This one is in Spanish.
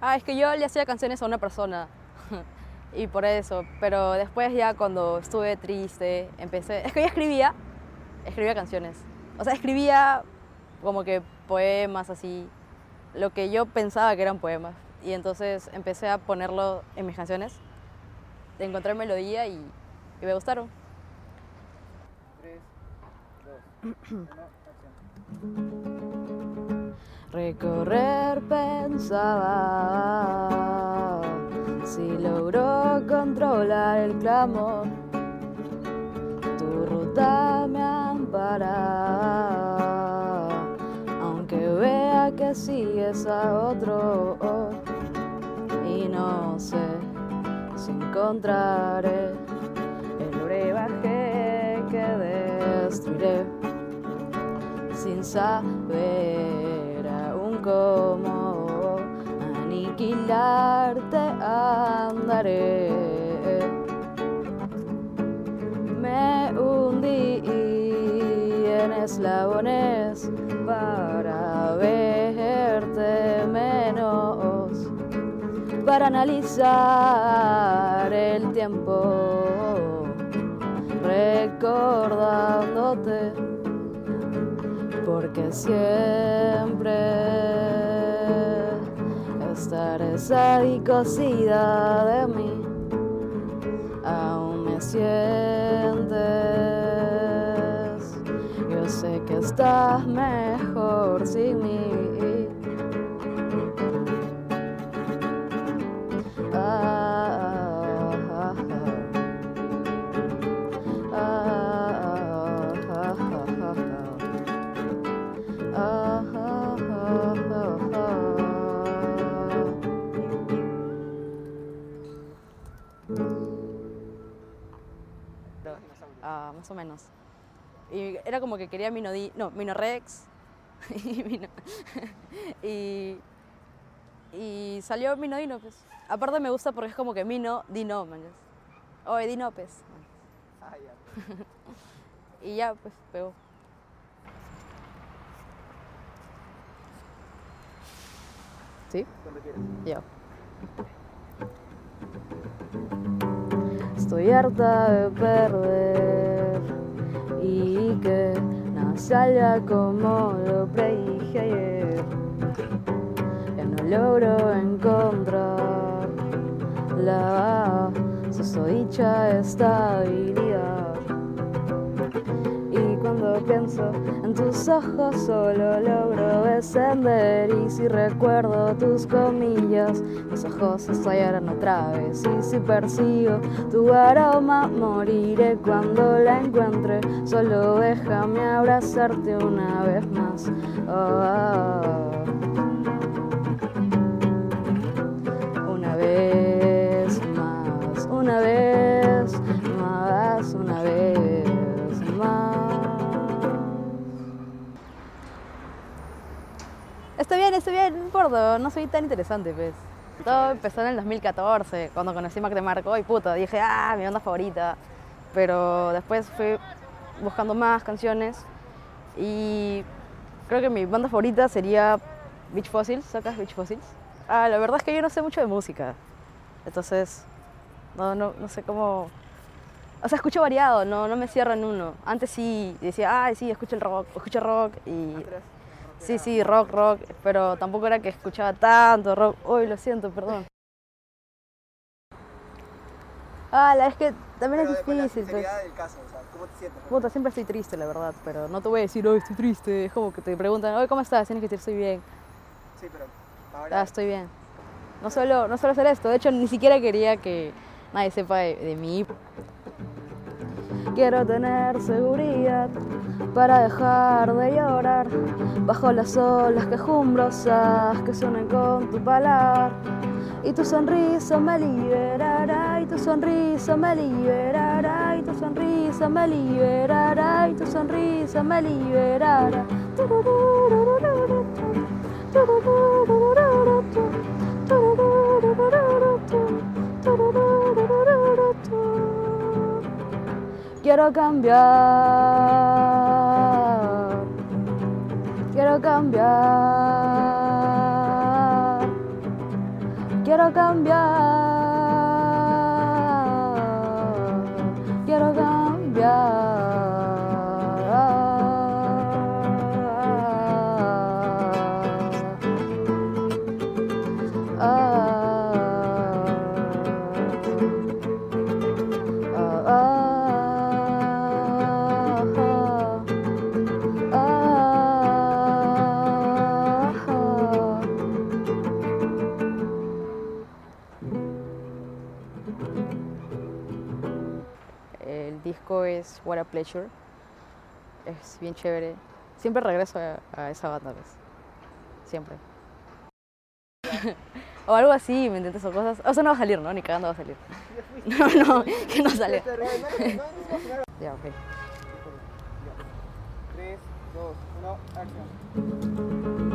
Ah, es que yo le hacía canciones a una persona. y por eso. Pero después ya cuando estuve triste, empecé... Es que yo escribía, escribía canciones. O sea, escribía como que poemas así, lo que yo pensaba que eran poemas. Y entonces empecé a ponerlo en mis canciones, encontré melodía y, y me gustaron. Tres, dos, uno. Recorrer pensaba si logró controlar el clamor. Tu ruta me ampara, aunque vea que sigues a otro. Y no sé si encontraré el brebaje que destruiré sin saber cómo aniquilarte andaré. Me hundí en eslabones para verte menos, para analizar el tiempo, recordándote porque siempre estaré y cosida de mí. Aún me sientes, yo sé que estás mejor sin mí. Más o menos. Y era como que quería Minodi, no, Minorex. y, Mino- y, y salió pues. Aparte me gusta porque es como que Mino, Dino, man. Oye, Dino, pues. Ah, ya. Y ya, pues, pegó. ¿Sí? Cuando quieras. Ya. Estoy harta de perder y que no salga como lo predije ayer. Ya no logro encontrar la susodicha estabilidad. Pienso en tus ojos solo logro descender y si recuerdo tus comillas, mis ojos estallarán otra vez y si persigo tu aroma moriré cuando la encuentre, solo déjame abrazarte una vez más. Oh, ah, ah. Está bien, está bien, no importa, no soy tan interesante, pues. Todo empezó en el 2014, cuando conocí Mac de Marco y puta, dije, ah, mi banda favorita. Pero después fui buscando más canciones y creo que mi banda favorita sería Beach Fossils, ¿sacas Beach Fossils? Ah, la verdad es que yo no sé mucho de música, entonces no, no, no sé cómo... O sea, escucho variado, no, no me cierro en uno. Antes sí, decía, ah, sí, escucho el rock, escucho rock y... Atrás. Sí, sí, rock, rock, pero tampoco era que escuchaba tanto rock. Uy, lo siento, perdón. Ah, la es que también Pero es después la difícil, pues. del caso, o sea, ¿cómo te sientes? Puta, siempre estoy triste, la verdad, pero no te voy a decir, hoy estoy triste. Es como que te preguntan, oye, ¿cómo estás? Tienes que decir, estoy bien. Sí, pero ahora Ah, estoy bien. No solo, no solo hacer esto, de hecho, ni siquiera quería que nadie sepa de, de mí. Quiero tener seguridad para dejar de llorar bajo las olas quejumbrosas que suenan con tu palabra. Y tu sonrisa me liberará, y tu sonrisa me liberará, y tu sonrisa me liberará, y tu sonrisa me liberará. Quiero cambiar, quiero cambiar, quiero cambiar, El disco es What a Pleasure. Es bien chévere. Siempre regreso a, a esa banda, pues. Siempre. o algo así, ¿me entiendes? O cosas. O sea, no va a salir, ¿no? Ni cagando va a salir. No, no, que no sale. Ya, ok. 3, 2, 1, acción.